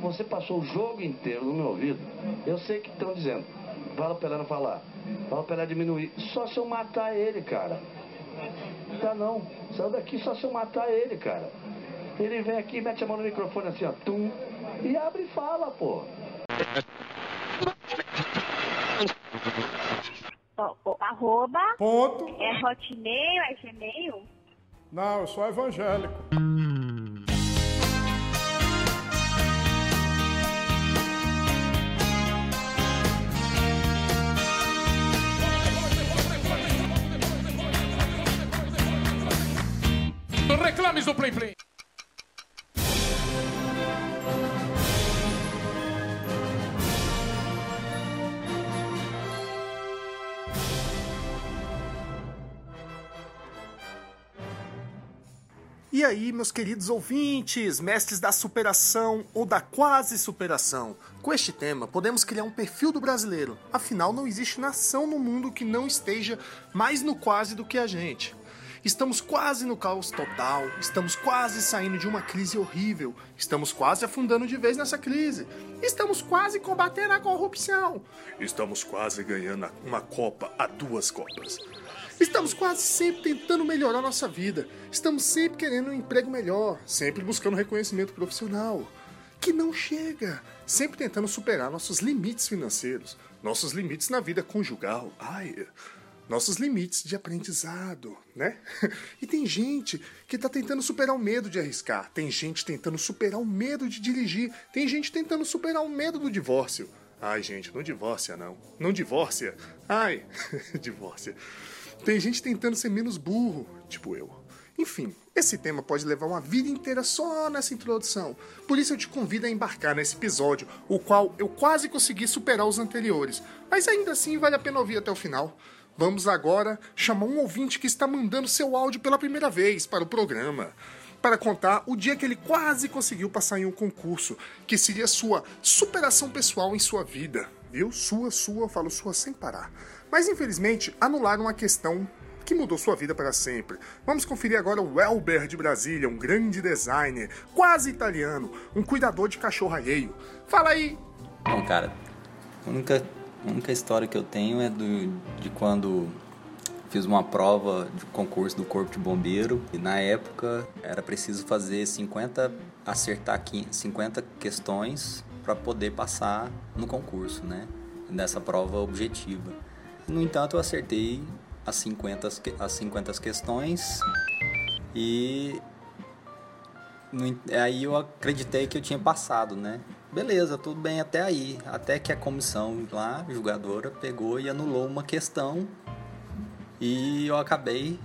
Você, passou o jogo inteiro no meu ouvido. Eu sei que estão dizendo. Fala pra ela não falar. Fala pra ela diminuir. Só se eu matar ele, cara. Tá não. Saiu daqui só se eu matar ele, cara. Ele vem aqui, mete a mão no microfone assim, ó. Tum. E abre e fala, pô. Arroba Ponto. é hotmail, é gmail? Não, eu sou evangélico. Reclames do Play Play. E aí, meus queridos ouvintes, mestres da superação ou da quase superação? Com este tema, podemos criar um perfil do brasileiro. Afinal, não existe nação no mundo que não esteja mais no quase do que a gente. Estamos quase no caos total, estamos quase saindo de uma crise horrível, estamos quase afundando de vez nessa crise, estamos quase combatendo a corrupção, estamos quase ganhando uma Copa a duas Copas. Estamos quase sempre tentando melhorar nossa vida. Estamos sempre querendo um emprego melhor, sempre buscando reconhecimento profissional. Que não chega. Sempre tentando superar nossos limites financeiros, nossos limites na vida conjugal. Ai, nossos limites de aprendizado, né? E tem gente que tá tentando superar o medo de arriscar, tem gente tentando superar o medo de dirigir, tem gente tentando superar o medo do divórcio. Ai, gente, não divórcia não. Não divórcia. Ai, divórcia. Tem gente tentando ser menos burro, tipo eu. Enfim, esse tema pode levar uma vida inteira só nessa introdução. Por isso eu te convido a embarcar nesse episódio, o qual eu quase consegui superar os anteriores, mas ainda assim vale a pena ouvir até o final. Vamos agora chamar um ouvinte que está mandando seu áudio pela primeira vez para o programa. Para contar o dia que ele quase conseguiu passar em um concurso, que seria sua superação pessoal em sua vida. Viu? Sua, sua, falo sua sem parar. Mas infelizmente anularam a questão que mudou sua vida para sempre. Vamos conferir agora o Welber de Brasília, um grande designer, quase italiano, um cuidador de cachorro alheio. Fala aí! Bom, cara, a única, a única história que eu tenho é do, de quando fiz uma prova de concurso do Corpo de Bombeiro e na época era preciso fazer 50, acertar 50 questões para poder passar no concurso, né? Nessa prova objetiva. No entanto, eu acertei as 50, as 50 questões e no, aí eu acreditei que eu tinha passado, né? Beleza, tudo bem até aí. Até que a comissão lá, julgadora, pegou e anulou uma questão e eu acabei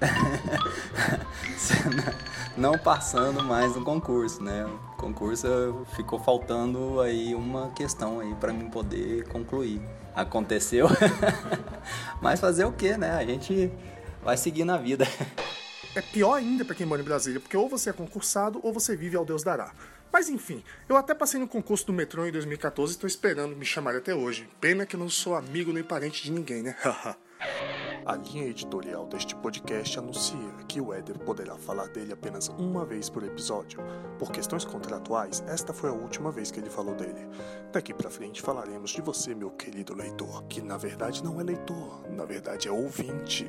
não passando mais no concurso, né? O concurso ficou faltando aí uma questão aí para mim poder concluir. Aconteceu, mas fazer o que, né? A gente vai seguir na vida. É pior ainda para quem mora em Brasília, porque ou você é concursado ou você vive ao Deus dará. Mas enfim, eu até passei no concurso do metrô em 2014 e estou esperando me chamar até hoje. Pena que eu não sou amigo nem parente de ninguém, né? A linha editorial deste podcast anuncia que o Éder poderá falar dele apenas uma vez por episódio. Por questões contratuais, esta foi a última vez que ele falou dele. Daqui pra frente falaremos de você, meu querido leitor, que na verdade não é leitor, na verdade é ouvinte.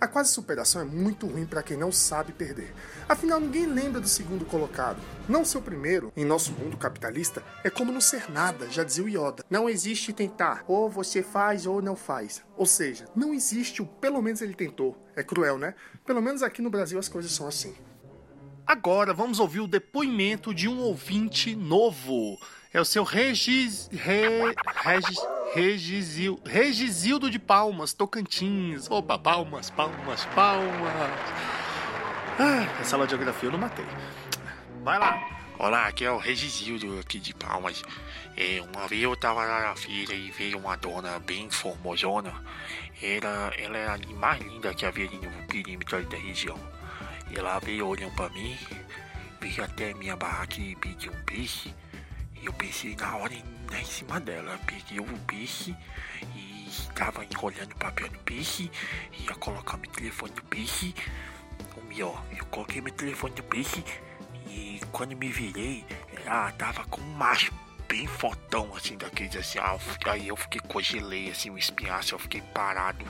A quase superação é muito ruim para quem não sabe perder. Afinal, ninguém lembra do segundo colocado. Não ser o primeiro, em nosso mundo capitalista, é como não ser nada, já dizia o Yoda. Não existe tentar, ou você faz ou não faz. Ou seja, não existe o pelo menos ele tentou. É cruel, né? Pelo menos aqui no Brasil as coisas são assim. Agora vamos ouvir o depoimento de um ouvinte novo. É o seu Regis. Re, Regis. Regisil, Regisildo de Palmas, Tocantins. Opa, palmas, palmas, palmas. Ah, essa aula de geografia eu não matei. Vai lá. Olá, aqui é o Regisildo aqui de Palmas. É, uma vez eu tava lá na feira e veio uma dona bem formosona. Ela, ela era a mais linda que havia no perímetro da região. Ela veio olhando pra mim, veio até minha barraca e pediu um peixe. E eu pensei na hora em, em cima dela. Peguei o peixe e estava enrolhando o papel no peixe. Ia colocar meu telefone no peixe. O melhor, eu coloquei meu telefone no peixe e quando me virei, ela tava com um macho bem fotão, assim, daqueles assim. Ah, eu aí eu fiquei, congelei, assim, o espinhaço, eu fiquei parado.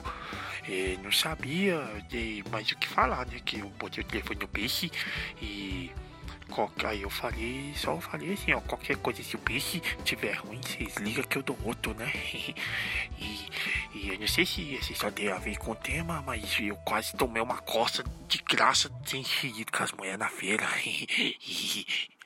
Eh, não sabia de mais o que falar, né? Que eu botei o telefone no peixe e. Aí eu falei, só falei assim, ó, qualquer coisa se o peixe tiver ruim, vocês ligam que eu dou outro, né? e, e eu não sei se essa história tem a ver com o tema, mas eu quase tomei uma coça de graça sem seguido com as mulheres na feira.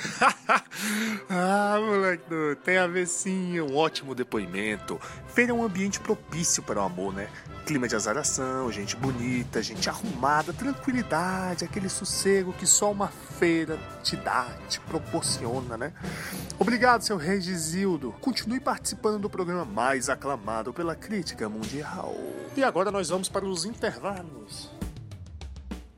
ah, moleque, doido, tem a ver sim, um ótimo depoimento. Feira é um ambiente propício para o amor, né? Clima de azaração, gente bonita, gente arrumada, tranquilidade, aquele sossego que só uma feira te dá, te proporciona, né? Obrigado, seu Regizildo. Continue participando do programa mais aclamado pela crítica mundial. E agora nós vamos para os intervalos.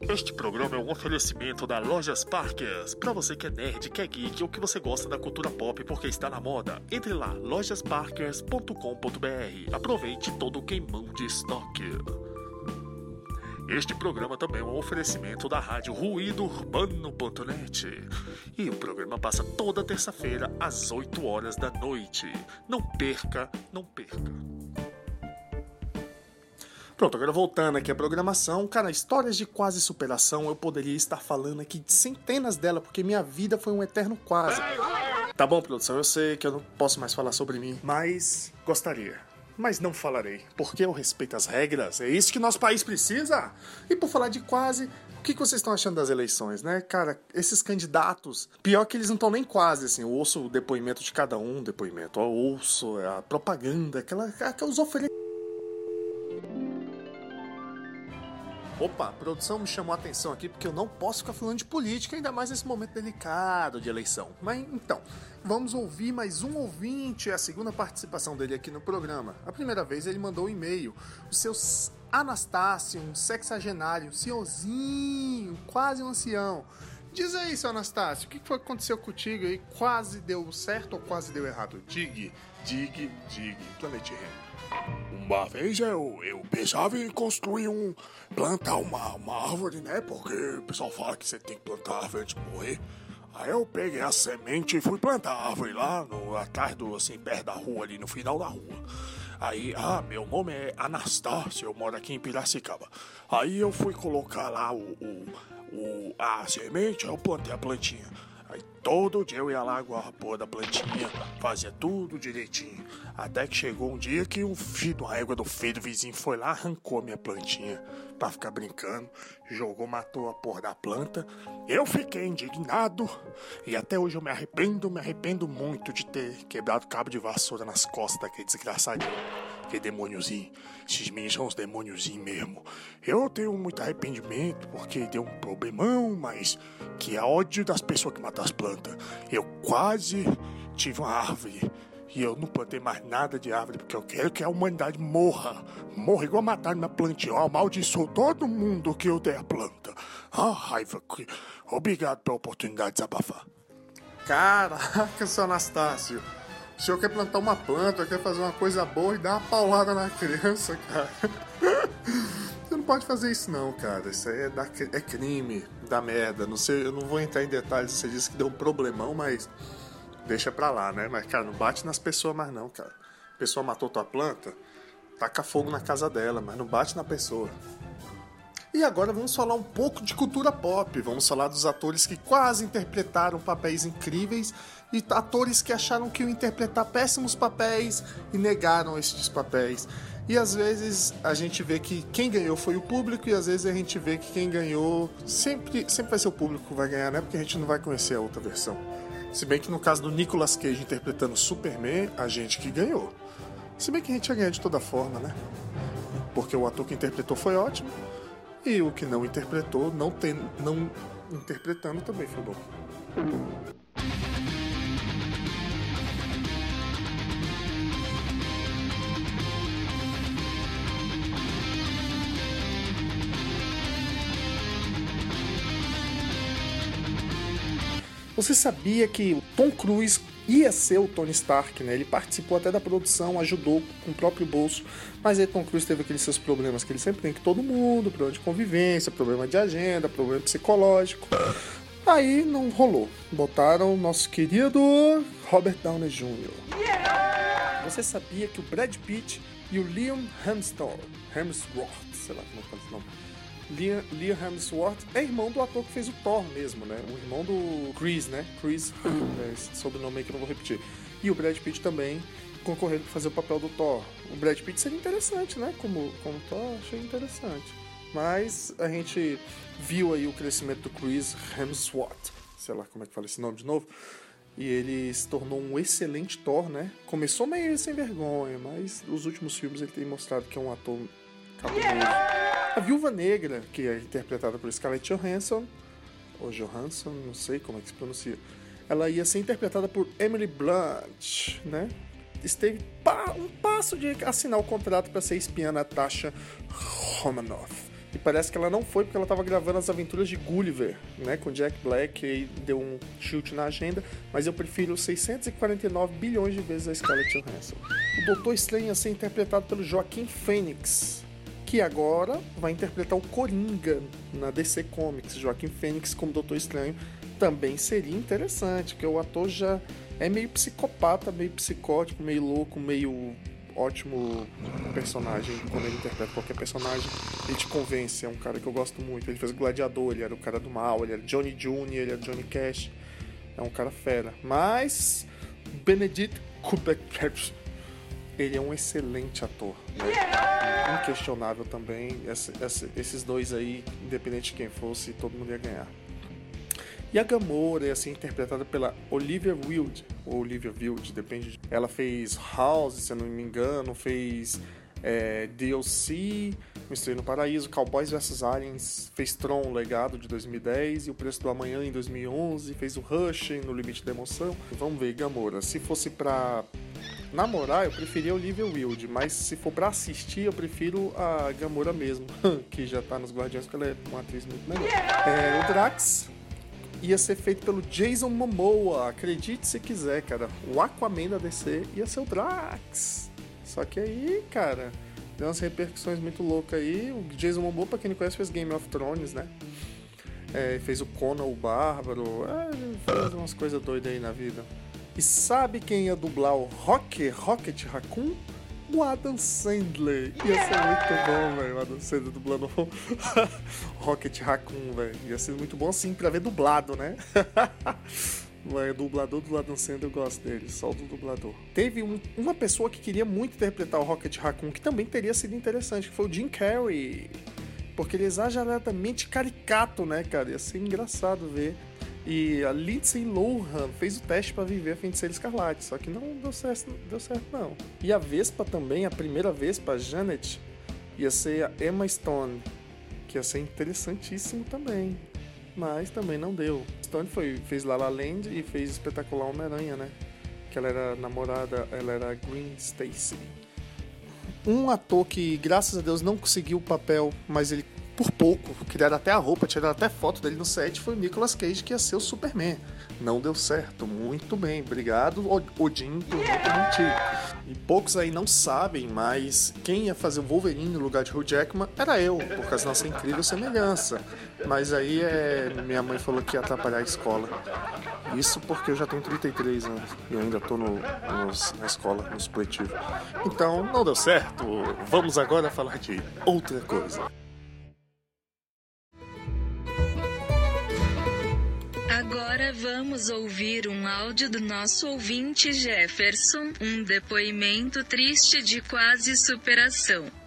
Este programa é um oferecimento da Lojas Parkers. Pra você que é nerd, que é geek ou que você gosta da cultura pop porque está na moda, entre lá, lojasparkers.com.br. Aproveite todo o queimão de estoque. Este programa também é um oferecimento da rádio Ruído Urbano.net. E o programa passa toda terça-feira às 8 horas da noite. Não perca, não perca. Pronto, agora voltando aqui à programação, cara, histórias de quase superação, eu poderia estar falando aqui de centenas dela, porque minha vida foi um eterno quase. Tá bom, produção, eu sei que eu não posso mais falar sobre mim, mas gostaria. Mas não falarei, porque eu respeito as regras, é isso que nosso país precisa. E por falar de quase, o que vocês estão achando das eleições, né? Cara, esses candidatos, pior que eles não estão nem quase, assim, eu ouço o depoimento de cada um, depoimento, eu ouço a propaganda, aquela, aqueles oferecimentos. Opa, a produção me chamou a atenção aqui porque eu não posso ficar falando de política, ainda mais nesse momento delicado de eleição. Mas então, vamos ouvir mais um ouvinte, é a segunda participação dele aqui no programa. A primeira vez ele mandou um e-mail, o seu Anastácio, um sexagenário, um senhorzinho, quase um ancião. Diz aí, seu Anastácio, o que foi que aconteceu contigo aí? Quase deu certo ou quase deu errado? Dig, dig, dig, Planet Ramp. Uma vez eu, eu pensava em construir um. plantar uma, uma árvore, né? Porque o pessoal fala que você tem que plantar árvore antes de morrer. Aí eu peguei a semente e fui plantar a árvore lá no, atrás do, assim, perto da rua, ali no final da rua. Aí, ah, meu nome é Anastácio, eu moro aqui em Piracicaba. Aí eu fui colocar lá o, o, o a semente, aí eu plantei a plantinha. Aí todo dia eu ia lá aguar a porra da plantinha, fazia tudo direitinho. Até que chegou um dia que um filho, uma égua do filho do vizinho foi lá, arrancou minha plantinha pra ficar brincando, jogou, matou a porra da planta. Eu fiquei indignado e até hoje eu me arrependo, me arrependo muito de ter quebrado cabo de vassoura nas costas daquele desgraçadinho. Que demôniozinho. Esses meninos são uns demôniozinhos mesmo. Eu tenho muito arrependimento porque deu um problemão, mas que é ódio das pessoas que matam as plantas. Eu quase tive uma árvore. E eu não plantei mais nada de árvore porque eu quero que a humanidade morra. Morra igual mataram minha plantinha. Eu amaldiçoo todo mundo que eu der a planta. Ah, raiva. Obrigado pela oportunidade de desabafar. Caraca, seu Anastácio. O senhor quer plantar uma planta, quer fazer uma coisa boa e dar uma paulada na criança, cara. Você não pode fazer isso não, cara. Isso aí é, da, é crime, da merda. Não sei, eu não vou entrar em detalhes. Você disse que deu um problemão, mas deixa pra lá, né? Mas, cara, não bate nas pessoas mais não, cara. A pessoa matou tua planta, taca fogo na casa dela, mas não bate na pessoa. E agora vamos falar um pouco de cultura pop. Vamos falar dos atores que quase interpretaram papéis incríveis e atores que acharam que iam interpretar péssimos papéis e negaram estes papéis. E às vezes a gente vê que quem ganhou foi o público e às vezes a gente vê que quem ganhou sempre, sempre vai ser o público que vai ganhar, né? Porque a gente não vai conhecer a outra versão. Se bem que no caso do Nicolas Cage interpretando Superman, a gente que ganhou. Se bem que a gente ia ganhar de toda forma, né? Porque o ator que interpretou foi ótimo. E o que não interpretou, não, tem, não interpretando também foi bom. Você sabia que o Tom Cruise ia ser o Tony Stark, né? Ele participou até da produção, ajudou com o próprio bolso, mas aí Tom Cruise teve aqueles seus problemas que ele sempre tem que todo mundo, problema de convivência, problema de agenda, problema psicológico. Aí não rolou. Botaram nosso querido Robert Downey Jr. Você sabia que o Brad Pitt e o Liam Hemsworth, Hemsworth, sei lá como é que fala esse nome, Liam, Liam Hemsworth é irmão do ator que fez o Thor mesmo, né? O irmão do Chris, né? Chris, é sobrenome aí que eu não vou repetir. E o Brad Pitt também concorrendo para fazer o papel do Thor. O Brad Pitt seria interessante, né? Como, como Thor, achei interessante. Mas a gente viu aí o crescimento do Chris Hemsworth, sei lá como é que fala esse nome de novo, e ele se tornou um excelente Thor, né? Começou meio sem vergonha, mas os últimos filmes ele tem mostrado que é um ator cabuloso. A Viúva Negra, que é interpretada por Scarlett Johansson, ou Johansson, não sei como é que se pronuncia, ela ia ser interpretada por Emily Blunt, né? Esteve um passo de assinar o contrato para ser espiã Natasha Romanoff. E parece que ela não foi porque ela estava gravando as aventuras de Gulliver, né, com Jack Black, e deu um chute na agenda, mas eu prefiro 649 bilhões de vezes a Scarlett Johansson. O Doutor Estranho ia ser interpretado pelo Joaquim Phoenix, que agora vai interpretar o Coringa na DC Comics. Joaquim Phoenix como Doutor Estranho também seria interessante, porque o ator já é meio psicopata, meio psicótico, meio louco, meio ótimo personagem quando ele interpreta qualquer personagem. Ele te convence, é um cara que eu gosto muito. Ele fez Gladiador, ele era o cara do mal, ele era Johnny Jr., ele era Johnny Cash. É um cara fera. Mas Benedict Cumberbatch, ele é um excelente ator. Inquestionável também. Esse, esse, esses dois aí, independente de quem fosse, todo mundo ia ganhar. E a Gamora ia ser interpretada pela Olivia Wilde, ou Olivia Wilde, depende. Ela fez House, se eu não me engano, fez é, DLC, Mistério no Paraíso, Cowboys vs Aliens, fez Tron, Legado de 2010 e O Preço do Amanhã em 2011, fez o Rush no Limite da Emoção. Vamos ver, Gamora, se fosse pra namorar, eu preferia Olivia Wilde, mas se for pra assistir, eu prefiro a Gamora mesmo, que já tá nos Guardiões, porque ela é uma atriz muito melhor. É, o Drax, ia ser feito pelo Jason Momoa. Acredite se quiser, cara. O Aquaman da DC ia ser o Drax. Só que aí, cara, deu umas repercussões muito loucas aí. O Jason Momoa, pra quem não conhece, fez Game of Thrones, né? É, fez o Conan o Bárbaro. É, fez umas coisas doidas aí na vida. E sabe quem ia dublar o Rocket, Rocket Raccoon? o Adam Sandler. Ia ser muito bom, velho. O Adam Sandler dublando Rocket Raccoon, velho. Ia ser muito bom assim pra ver dublado, né? O dublador do Adam Sandler eu gosto dele, só o do dublador. Teve um, uma pessoa que queria muito interpretar o Rocket Raccoon, que também teria sido interessante, que foi o Jim Carrey. Porque ele é exageradamente caricato, né, cara? Ia ser engraçado ver e a Lindsay Lohan fez o teste para viver a Feiticeira Escarlate, só que não deu certo, deu certo não. E a Vespa também, a primeira Vespa, a Janet, ia ser a Emma Stone, que ia ser interessantíssimo também. Mas também não deu. Stone foi, fez La La Land e fez Espetacular Homem-Aranha, né? Que ela era namorada, ela era Green Stacy. Um ator que, graças a Deus, não conseguiu o papel, mas ele por pouco, criaram até a roupa, tiraram até foto dele no set, foi o Nicolas Cage que ia ser o Superman. Não deu certo, muito bem, obrigado Odin por não mentir. E poucos aí não sabem, mas quem ia fazer o Wolverine no lugar de Hugh Jackman era eu, por causa da nossa incrível semelhança. Mas aí é, minha mãe falou que ia atrapalhar a escola. Isso porque eu já tenho 33 anos e ainda tô no, nos, na escola, no supletivo. Então, não deu certo. Vamos agora falar de outra coisa. Vamos ouvir um áudio do nosso ouvinte Jefferson, um depoimento triste de quase superação.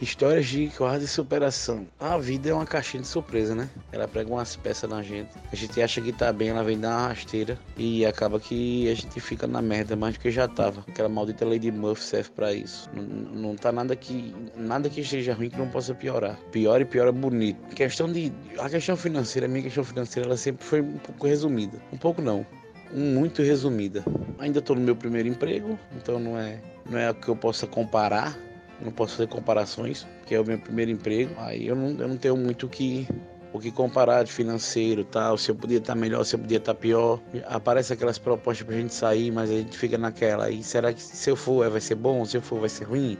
Histórias de quase superação. A vida é uma caixinha de surpresa, né? Ela prega umas peças na gente. A gente acha que tá bem, ela vem dar uma rasteira. E acaba que a gente fica na merda mais do que já tava. Aquela maldita Lady Murphy serve pra isso. Não, não tá nada que. Nada que esteja ruim que não possa piorar. Pior e pior é bonito. Questão de. A questão financeira, a minha questão financeira, ela sempre foi um pouco resumida. Um pouco não. Muito resumida. Ainda tô no meu primeiro emprego, então não é. Não é o que eu possa comparar não posso fazer comparações, porque é o meu primeiro emprego. Aí eu não, eu não tenho muito o que, o que comparar de financeiro tal, se eu podia estar melhor, se eu podia estar pior. Aparece aquelas propostas pra gente sair, mas a gente fica naquela. E será que se eu for vai ser bom, se eu for vai ser ruim?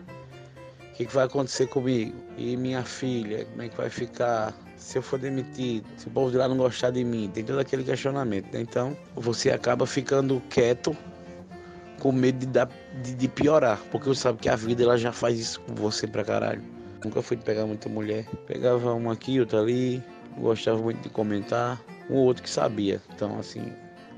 O que, que vai acontecer comigo? E minha filha, como é que vai ficar? Se eu for demitido, se o povo de lá não gostar de mim, tem todo aquele questionamento. Né? Então, você acaba ficando quieto com medo de, dar, de, de, piorar, porque você sabe que a vida ela já faz isso com você pra caralho. Nunca fui de pegar muita mulher. Pegava uma aqui, outra ali, gostava muito de comentar, um ou outro que sabia. Então, assim,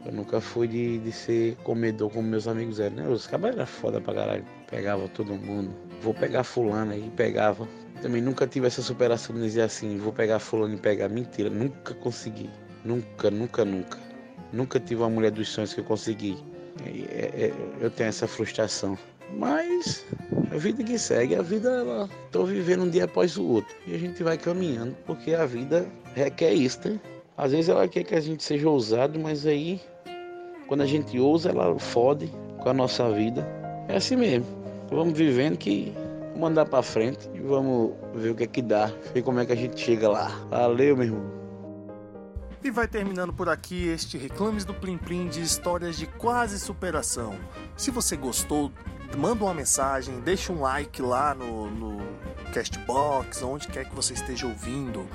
eu nunca fui de, de ser comedor como meus amigos eram, né? Os cabos eram foda pra caralho. Pegava todo mundo. Vou pegar fulano aí, pegava. Também nunca tive essa superação de dizer assim, vou pegar fulano e pegar. Mentira, nunca consegui. Nunca, nunca, nunca. Nunca tive uma mulher dos sonhos que eu consegui. Eu tenho essa frustração. Mas a vida que segue, a vida ela vivendo um dia após o outro. E a gente vai caminhando, porque a vida requer isso, né? Às vezes ela quer que a gente seja ousado, mas aí quando a gente ousa, ela fode com a nossa vida. É assim mesmo. Vamos vivendo que vamos andar para frente e vamos ver o que é que dá, ver como é que a gente chega lá. Valeu, meu irmão. E vai terminando por aqui este Reclames do Plim Plim de histórias de quase superação. Se você gostou, manda uma mensagem, deixa um like lá no, no Castbox, onde quer que você esteja ouvindo.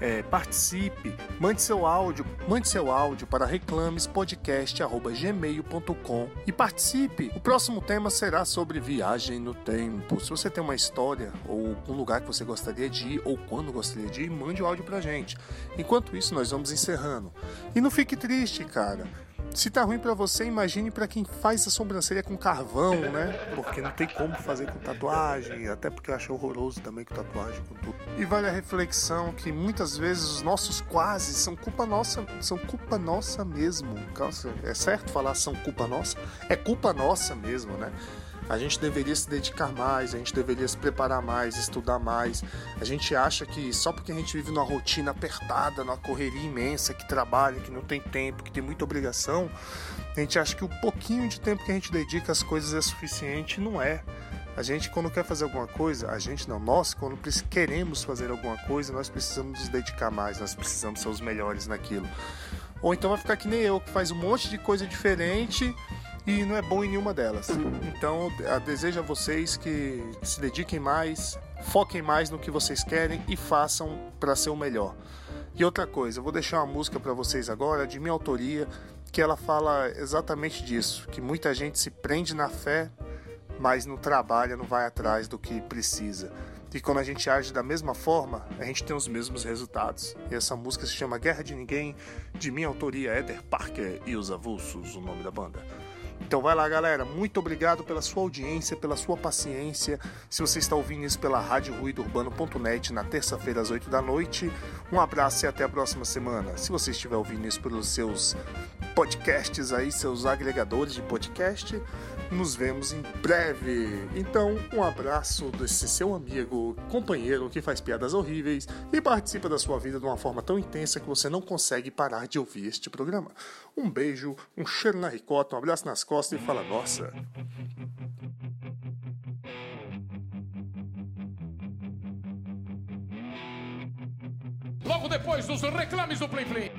É, participe, mande seu áudio, mande seu áudio para reclamespodcast@gmail.com e participe. O próximo tema será sobre viagem no tempo. Se você tem uma história ou um lugar que você gostaria de ir ou quando gostaria de ir, mande o áudio pra gente. Enquanto isso, nós vamos encerrando. E não fique triste, cara. Se tá ruim para você, imagine para quem faz a sobrancelha com carvão, né? Porque não tem como fazer com tatuagem, até porque eu acho horroroso também com tatuagem com tudo. E vale a reflexão que muitas vezes os nossos quase são culpa nossa, são culpa nossa mesmo. É certo falar são culpa nossa? É culpa nossa mesmo, né? A gente deveria se dedicar mais, a gente deveria se preparar mais, estudar mais. A gente acha que só porque a gente vive numa rotina apertada, numa correria imensa, que trabalha, que não tem tempo, que tem muita obrigação, a gente acha que o pouquinho de tempo que a gente dedica às coisas é suficiente. Não é. A gente, quando quer fazer alguma coisa, a gente não, nós, quando queremos fazer alguma coisa, nós precisamos nos dedicar mais, nós precisamos ser os melhores naquilo. Ou então vai ficar que nem eu, que faz um monte de coisa diferente e não é bom em nenhuma delas. Então, desejo a vocês que se dediquem mais, foquem mais no que vocês querem e façam para ser o melhor. E outra coisa, eu vou deixar uma música para vocês agora de minha autoria, que ela fala exatamente disso, que muita gente se prende na fé, mas não trabalha, não vai atrás do que precisa. E quando a gente age da mesma forma, a gente tem os mesmos resultados. E essa música se chama Guerra de Ninguém, de minha autoria, Eder Parker e os Avulsos, o nome da banda. Então vai lá, galera. Muito obrigado pela sua audiência, pela sua paciência. Se você está ouvindo isso pela Rádio Ruidourbano.net na terça-feira às 8 da noite, um abraço e até a próxima semana. Se você estiver ouvindo isso pelos seus podcasts aí, seus agregadores de podcast, nos vemos em breve. Então, um abraço desse seu amigo, companheiro que faz piadas horríveis e participa da sua vida de uma forma tão intensa que você não consegue parar de ouvir este programa. Um beijo, um cheiro na ricota, um abraço nas costas e fala nossa. Logo depois dos reclames do Play Play.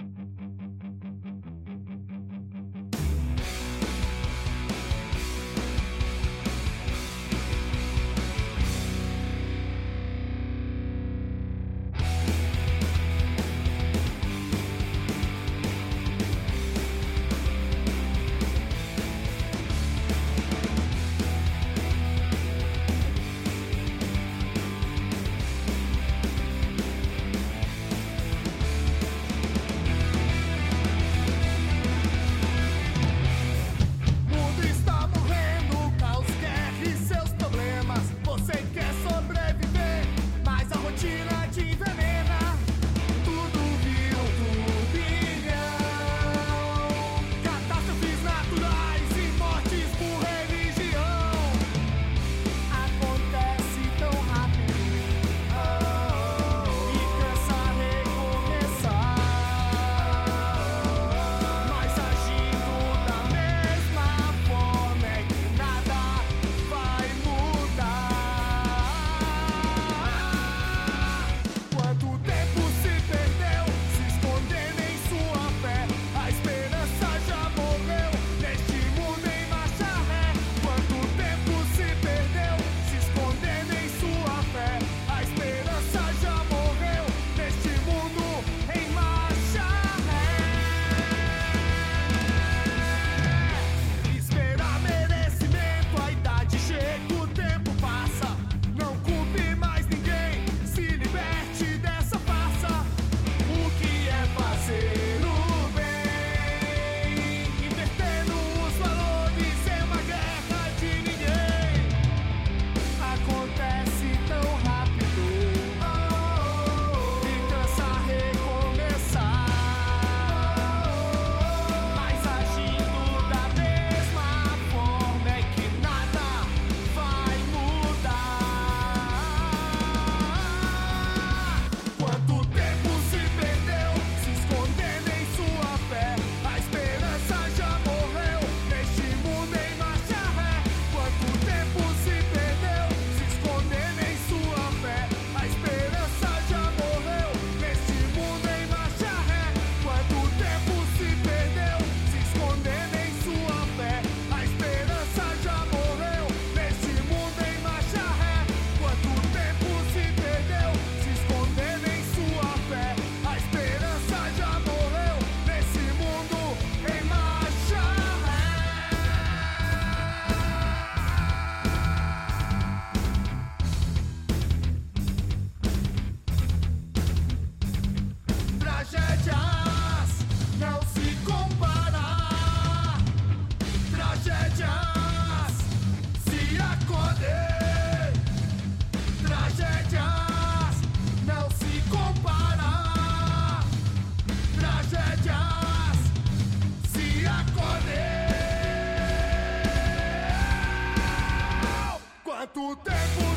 Quanto tempo